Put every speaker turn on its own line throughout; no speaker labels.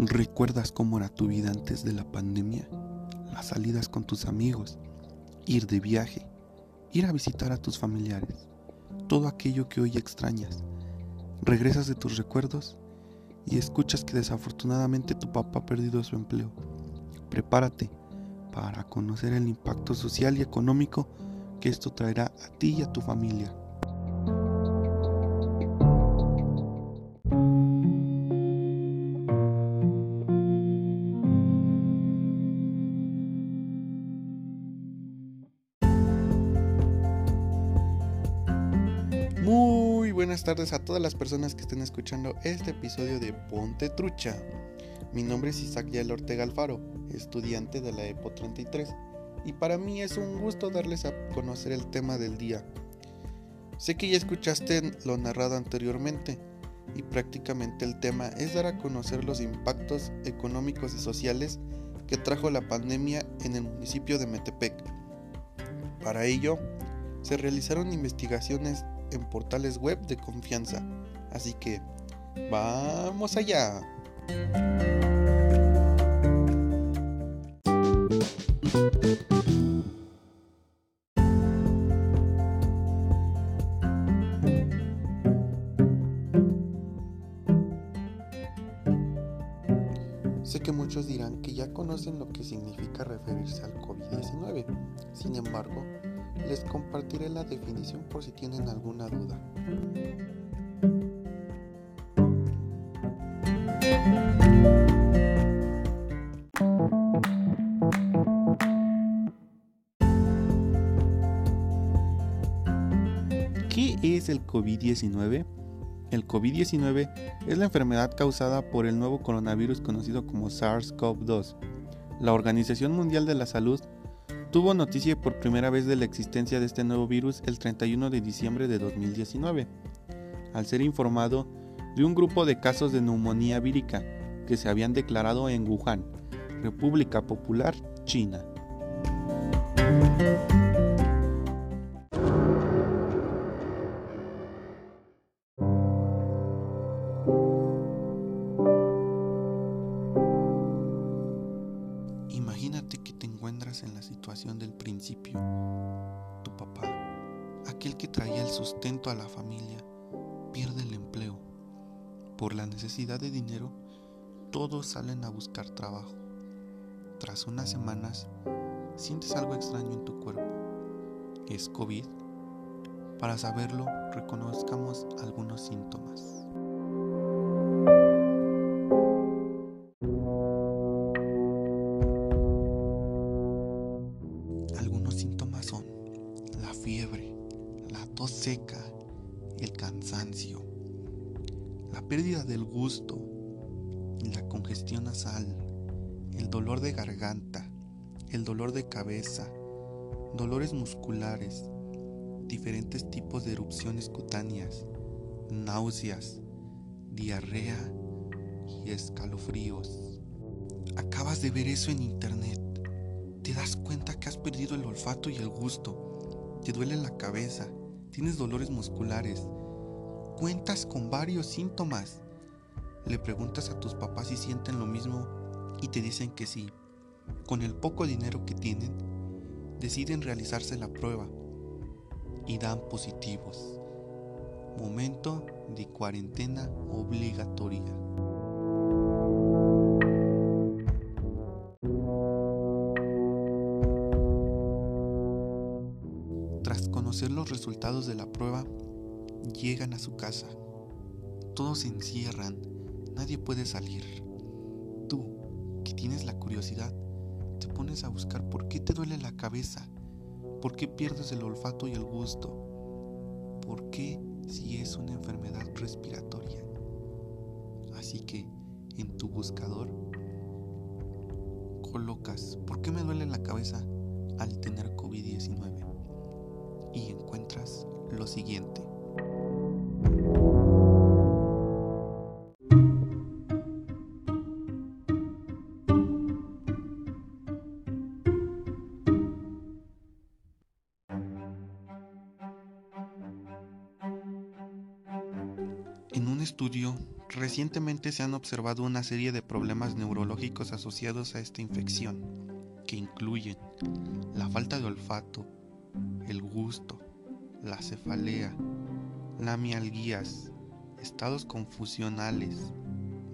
¿Recuerdas cómo era tu vida antes de la pandemia? Las salidas con tus amigos, ir de viaje, ir a visitar a tus familiares, todo aquello que hoy extrañas. Regresas de tus recuerdos y escuchas que desafortunadamente tu papá ha perdido su empleo. Prepárate para conocer el impacto social y económico que esto traerá a ti y a tu familia. Buenas tardes a todas las personas que estén escuchando este episodio de Ponte Trucha. Mi nombre es Isaac Yael Ortega estudiante de la EPO 33, y para mí es un gusto darles a conocer el tema del día. Sé que ya escuchaste lo narrado anteriormente, y prácticamente el tema es dar a conocer los impactos económicos y sociales que trajo la pandemia en el municipio de Metepec. Para ello, se realizaron investigaciones en portales web de confianza. Así que, vamos allá. Conocen lo que significa referirse al COVID-19. Sin embargo, les compartiré la definición por si tienen alguna duda. ¿Qué es el COVID-19? El COVID-19 es la enfermedad causada por el nuevo coronavirus conocido como SARS-CoV-2. La Organización Mundial de la Salud tuvo noticia por primera vez de la existencia de este nuevo virus el 31 de diciembre de 2019, al ser informado de un grupo de casos de neumonía vírica que se habían declarado en Wuhan, República Popular China. Tras unas semanas, sientes algo extraño en tu cuerpo. ¿Es COVID? Para saberlo, reconozcamos algunos síntomas. Dolor de cabeza, dolores musculares, diferentes tipos de erupciones cutáneas, náuseas, diarrea y escalofríos. Acabas de ver eso en internet. Te das cuenta que has perdido el olfato y el gusto. Te duele la cabeza. Tienes dolores musculares. Cuentas con varios síntomas. Le preguntas a tus papás si sienten lo mismo y te dicen que sí. Con el poco dinero que tienen, deciden realizarse la prueba y dan positivos. Momento de cuarentena obligatoria. Tras conocer los resultados de la prueba, llegan a su casa. Todos se encierran, nadie puede salir. Tú, que tienes la curiosidad, te pones a buscar por qué te duele la cabeza, por qué pierdes el olfato y el gusto, por qué si es una enfermedad respiratoria. Así que en tu buscador colocas ¿por qué me duele la cabeza al tener COVID-19? Y encuentras lo siguiente. Recientemente se han observado una serie de problemas neurológicos asociados a esta infección, que incluyen la falta de olfato, el gusto, la cefalea, la mialguías, estados confusionales,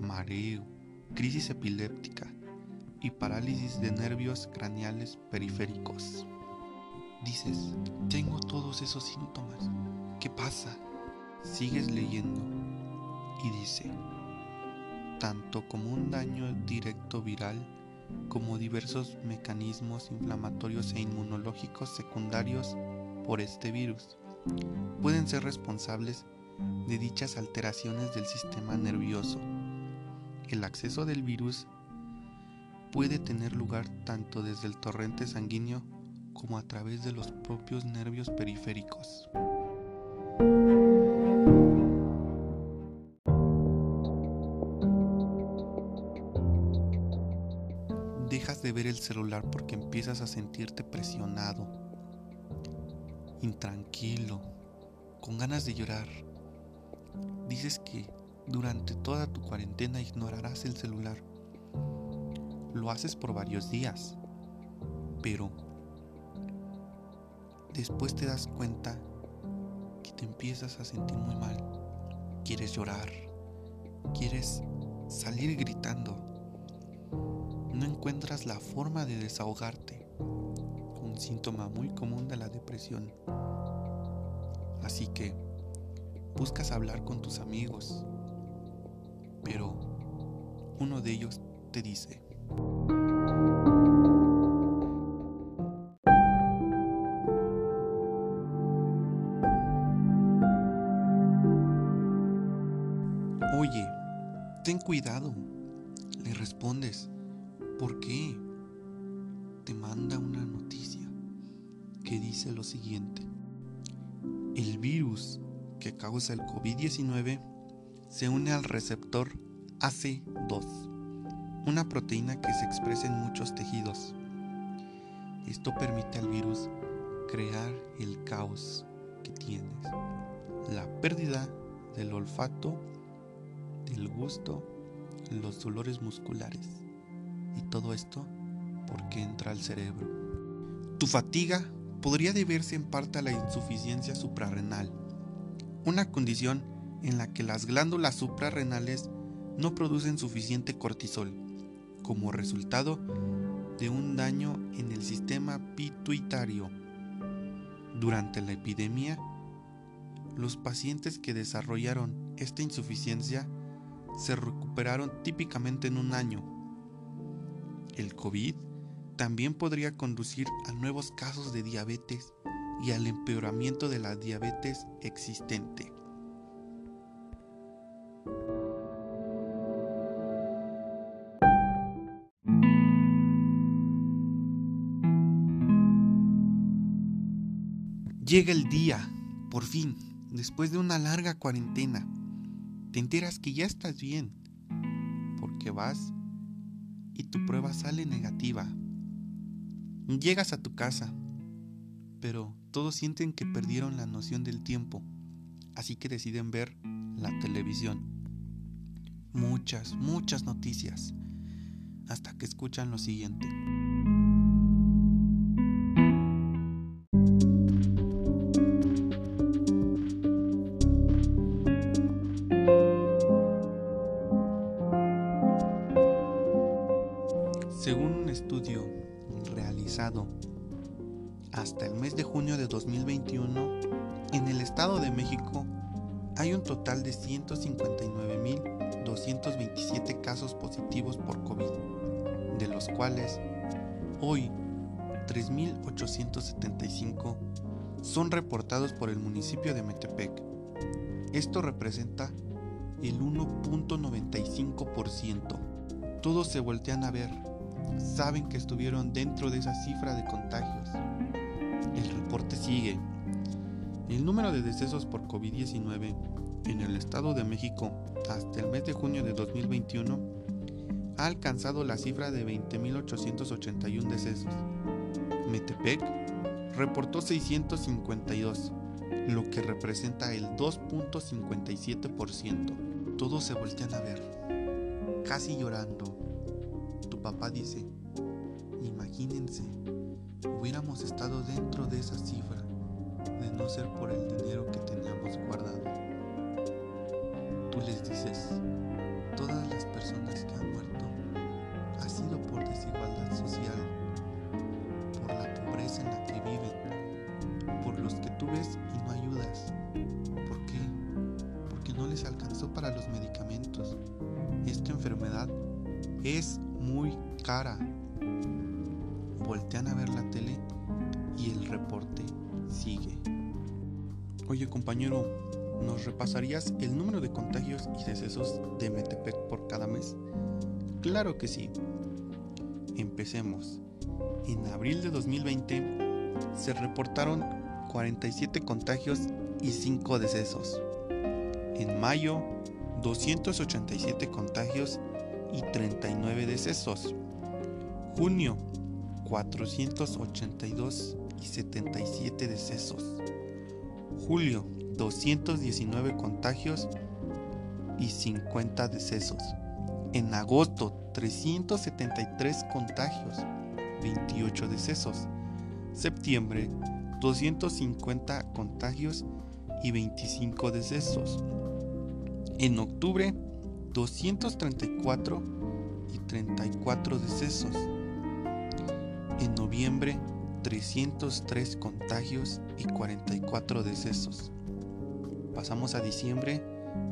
mareo, crisis epiléptica y parálisis de nervios craneales periféricos. Dices, tengo todos esos síntomas. ¿Qué pasa? Sigues leyendo y dice, tanto como un daño directo viral como diversos mecanismos inflamatorios e inmunológicos secundarios por este virus pueden ser responsables de dichas alteraciones del sistema nervioso. El acceso del virus puede tener lugar tanto desde el torrente sanguíneo como a través de los propios nervios periféricos. El celular porque empiezas a sentirte presionado, intranquilo, con ganas de llorar. Dices que durante toda tu cuarentena ignorarás el celular. Lo haces por varios días, pero después te das cuenta que te empiezas a sentir muy mal. Quieres llorar, quieres salir gritando. No encuentras la forma de desahogarte, un síntoma muy común de la depresión. Así que buscas hablar con tus amigos, pero uno de ellos te dice, Oye, ten cuidado. Le respondes, ¿por qué? Te manda una noticia que dice lo siguiente. El virus que causa el COVID-19 se une al receptor AC2, una proteína que se expresa en muchos tejidos. Esto permite al virus crear el caos que tienes, la pérdida del olfato el gusto, los dolores musculares. Y todo esto porque entra al cerebro. Tu fatiga podría deberse en parte a la insuficiencia suprarrenal, una condición en la que las glándulas suprarrenales no producen suficiente cortisol, como resultado de un daño en el sistema pituitario. Durante la epidemia, los pacientes que desarrollaron esta insuficiencia se recuperaron típicamente en un año. El COVID también podría conducir a nuevos casos de diabetes y al empeoramiento de la diabetes existente. Llega el día, por fin, después de una larga cuarentena te enteras que ya estás bien, porque vas y tu prueba sale negativa. Llegas a tu casa, pero todos sienten que perdieron la noción del tiempo, así que deciden ver la televisión. Muchas, muchas noticias, hasta que escuchan lo siguiente. Mes de junio de 2021, en el Estado de México hay un total de 159.227 casos positivos por COVID, de los cuales hoy 3.875 son reportados por el municipio de Metepec. Esto representa el 1.95%. Todos se voltean a ver saben que estuvieron dentro de esa cifra de contagios. Reporte sigue. El número de decesos por COVID-19 en el Estado de México hasta el mes de junio de 2021 ha alcanzado la cifra de 20.881 decesos. Metepec reportó 652, lo que representa el 2.57%. Todos se voltean a ver, casi llorando. Tu papá dice, imagínense, hubiéramos estado dentro de esa cifra de no ser por el dinero que teníamos guardado. Tú les dices, todas las personas que han muerto ha sido por desigualdad social, por la pobreza en la que viven, por los que tú ves y no ayudas. ¿Por qué? Porque no les alcanzó para los medicamentos. Esta enfermedad es muy cara. Compañero, ¿nos repasarías el número de contagios y decesos de Metepec por cada mes? Claro que sí. Empecemos. En abril de 2020 se reportaron 47 contagios y 5 decesos. En mayo, 287 contagios y 39 decesos. Junio, 482 y 77 decesos. Julio, 219 contagios y 50 decesos. En agosto, 373 contagios, 28 decesos. Septiembre, 250 contagios y 25 decesos. En octubre, 234 y 34 decesos. En noviembre, 303 contagios y 44 decesos. Pasamos a diciembre,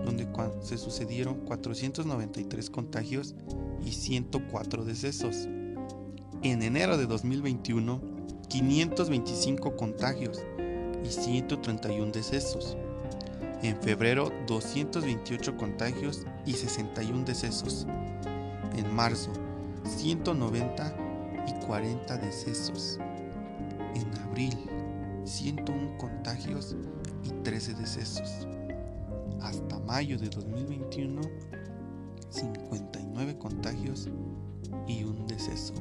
donde se sucedieron 493 contagios y 104 decesos. En enero de 2021, 525 contagios y 131 decesos. En febrero, 228 contagios y 61 decesos. En marzo, 190 y 40 decesos. En abril, 101 contagios y 13 decesos. Hasta mayo de 2021, 59 contagios y un deceso,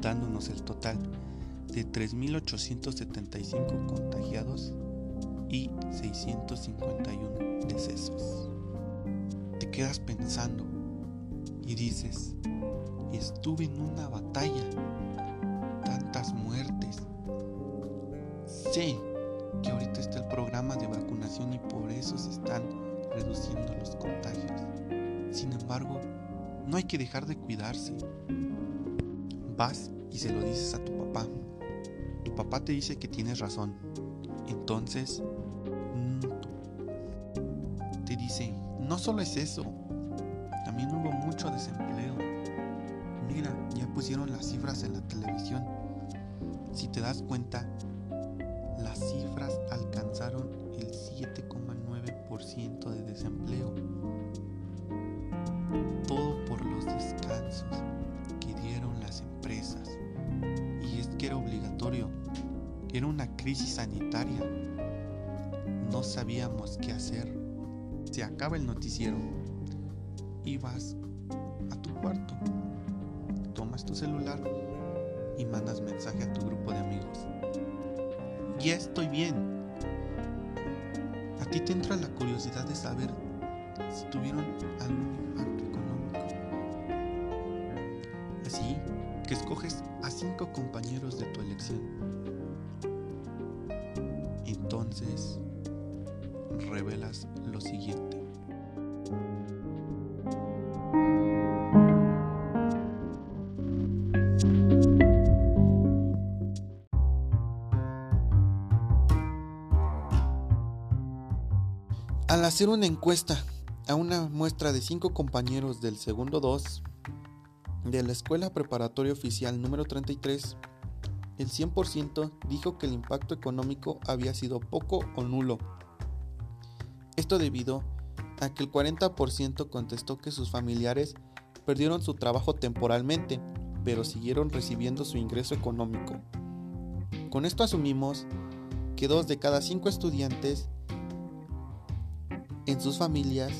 dándonos el total de 3.875 contagiados y 651 decesos. Te quedas pensando y dices, estuve en una batalla Sé que ahorita está el programa de vacunación y por eso se están reduciendo los contagios. Sin embargo, no hay que dejar de cuidarse. Vas y se lo dices a tu papá. Tu papá te dice que tienes razón. Entonces, mm, te dice, no solo es eso, también hubo mucho desempleo. Mira, ya pusieron las cifras en la televisión si te das cuenta, 7,9% de desempleo. Todo por los descansos que dieron las empresas. Y es que era obligatorio. Era una crisis sanitaria. No sabíamos qué hacer. Se acaba el noticiero y vas a tu cuarto. Tomas tu celular y mandas mensaje a tu grupo de amigos. Ya estoy bien. Ti te entra la curiosidad de saber si tuvieron algún impacto económico. Así que escoges a cinco compañeros de tu elección. Entonces, revelas lo siguiente. Hacer una encuesta a una muestra de cinco compañeros del segundo 2 de la Escuela Preparatoria Oficial número 33, el 100% dijo que el impacto económico había sido poco o nulo. Esto debido a que el 40% contestó que sus familiares perdieron su trabajo temporalmente, pero siguieron recibiendo su ingreso económico. Con esto asumimos que dos de cada cinco estudiantes en sus familias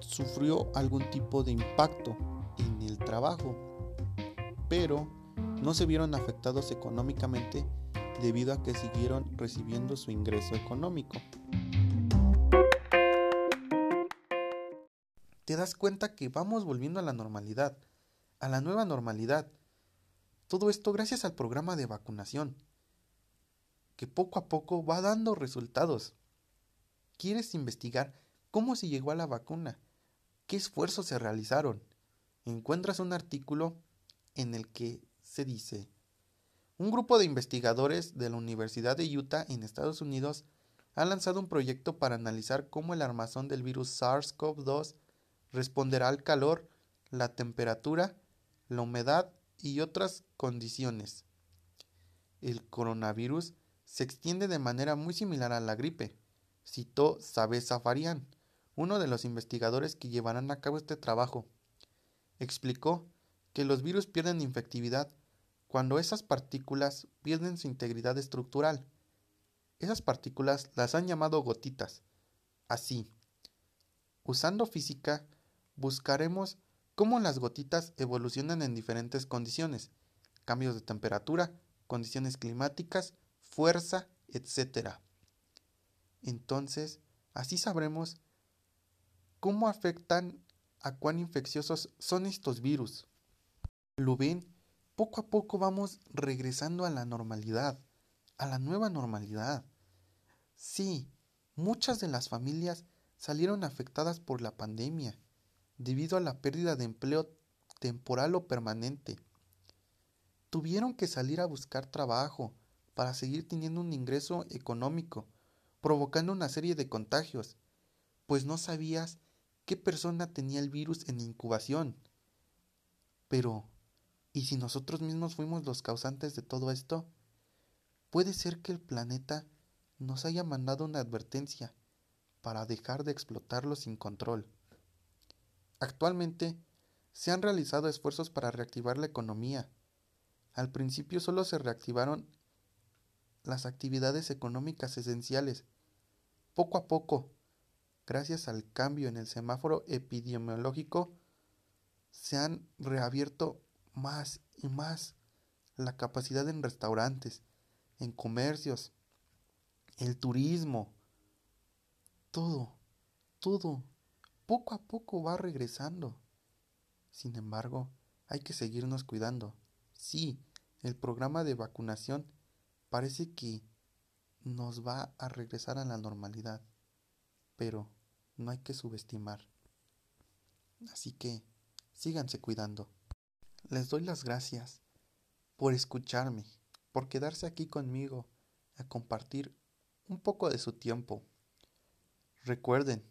sufrió algún tipo de impacto en el trabajo, pero no se vieron afectados económicamente debido a que siguieron recibiendo su ingreso económico. Te das cuenta que vamos volviendo a la normalidad, a la nueva normalidad. Todo esto gracias al programa de vacunación, que poco a poco va dando resultados. ¿Quieres investigar cómo se llegó a la vacuna? ¿Qué esfuerzos se realizaron? Encuentras un artículo en el que se dice, un grupo de investigadores de la Universidad de Utah en Estados Unidos ha lanzado un proyecto para analizar cómo el armazón del virus SARS-CoV-2 responderá al calor, la temperatura, la humedad y otras condiciones. El coronavirus se extiende de manera muy similar a la gripe, citó Sabé Safarian, uno de los investigadores que llevarán a cabo este trabajo. Explicó que los virus pierden infectividad cuando esas partículas pierden su integridad estructural. Esas partículas las han llamado gotitas. Así, usando física, buscaremos cómo las gotitas evolucionan en diferentes condiciones, cambios de temperatura, condiciones climáticas, fuerza, etc. Entonces, así sabremos cómo afectan a cuán infecciosos son estos virus. Lo ven, poco a poco vamos regresando a la normalidad, a la nueva normalidad. Sí, muchas de las familias salieron afectadas por la pandemia, debido a la pérdida de empleo temporal o permanente. Tuvieron que salir a buscar trabajo para seguir teniendo un ingreso económico, provocando una serie de contagios, pues no sabías qué persona tenía el virus en incubación. Pero, ¿y si nosotros mismos fuimos los causantes de todo esto? Puede ser que el planeta nos haya mandado una advertencia para dejar de explotarlo sin control. Actualmente, se han realizado esfuerzos para reactivar la economía. Al principio solo se reactivaron las actividades económicas esenciales. Poco a poco, gracias al cambio en el semáforo epidemiológico, se han reabierto más y más la capacidad en restaurantes, en comercios, el turismo, todo, todo, poco a poco va regresando. Sin embargo, hay que seguirnos cuidando. Sí, el programa de vacunación parece que nos va a regresar a la normalidad, pero no hay que subestimar. Así que síganse cuidando. Les doy las gracias por escucharme, por quedarse aquí conmigo a compartir un poco de su tiempo. Recuerden,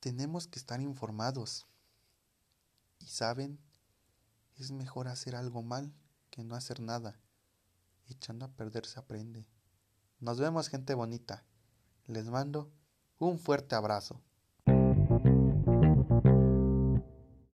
tenemos que estar informados. Y saben, es mejor hacer algo mal que no hacer nada. Echando a perder se aprende. Nos vemos gente bonita. Les mando un fuerte abrazo.